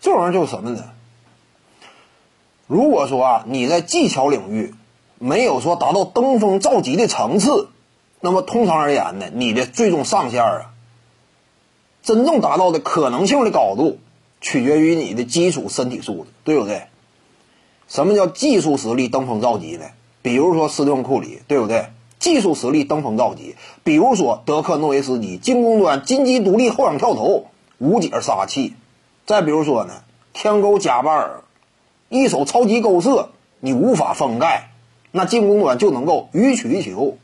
这玩意儿就是什么呢？如果说啊，你在技巧领域没有说达到登峰造极的层次，那么通常而言呢，你的最终上限啊，真正达到的可能性的高度，取决于你的基础身体素质，对不对？什么叫技术实力登峰造极呢？比如说斯蒂芬库里，对不对？技术实力登峰造极。比如说德克诺维斯基，进攻端金鸡独立后仰跳投，无解杀气。再比如说呢，天勾加巴尔，一手超级勾射，你无法封盖，那进攻端就能够予取予求。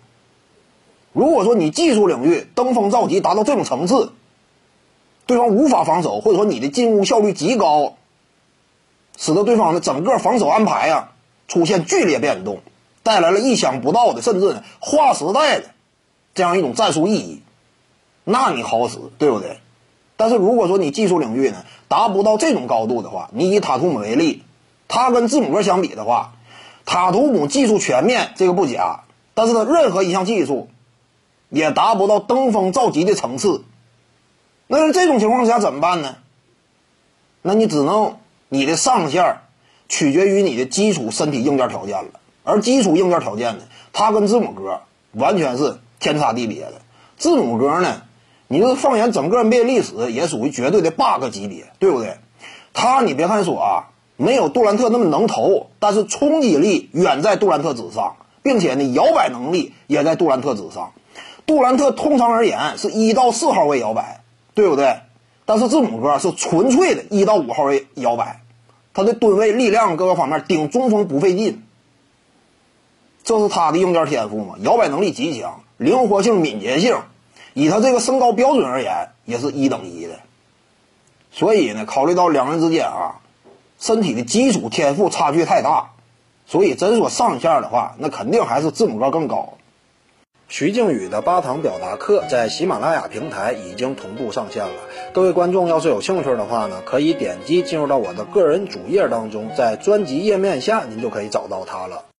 如果说你技术领域登峰造极达到这种层次，对方无法防守，或者说你的进攻效率极高，使得对方的整个防守安排啊出现剧烈变动。带来了意想不到的，甚至呢划时代的这样一种战术意义，那你好使，对不对？但是如果说你技术领域呢达不到这种高度的话，你以塔图姆为例，他跟字母哥相比的话，塔图姆技术全面，这个不假，但是他任何一项技术也达不到登峰造极的层次。那在这种情况下怎么办呢？那你只能你的上限取决于你的基础身体硬件条件了。而基础硬件条件呢，他跟字母哥完全是天差地别的。字母哥呢，你这放眼整个 NBA 历史，也属于绝对的 bug 级别，对不对？他你别看说啊，没有杜兰特那么能投，但是冲击力远在杜兰特之上，并且呢，摇摆能力也在杜兰特之上。杜兰特通常而言是一到四号位摇摆，对不对？但是字母哥是纯粹的一到五号位摇摆，他的吨位、力量各个方面顶中锋不费劲。这是他的硬件天赋嘛？摇摆能力极强，灵活性、敏捷性，以他这个身高标准而言，也是一等一的。所以呢，考虑到两人之间啊，身体的基础天赋差距太大，所以真说上限的话，那肯定还是字母哥更高。徐静宇的八堂表达课在喜马拉雅平台已经同步上线了，各位观众要是有兴趣的话呢，可以点击进入到我的个人主页当中，在专辑页面下您就可以找到它了。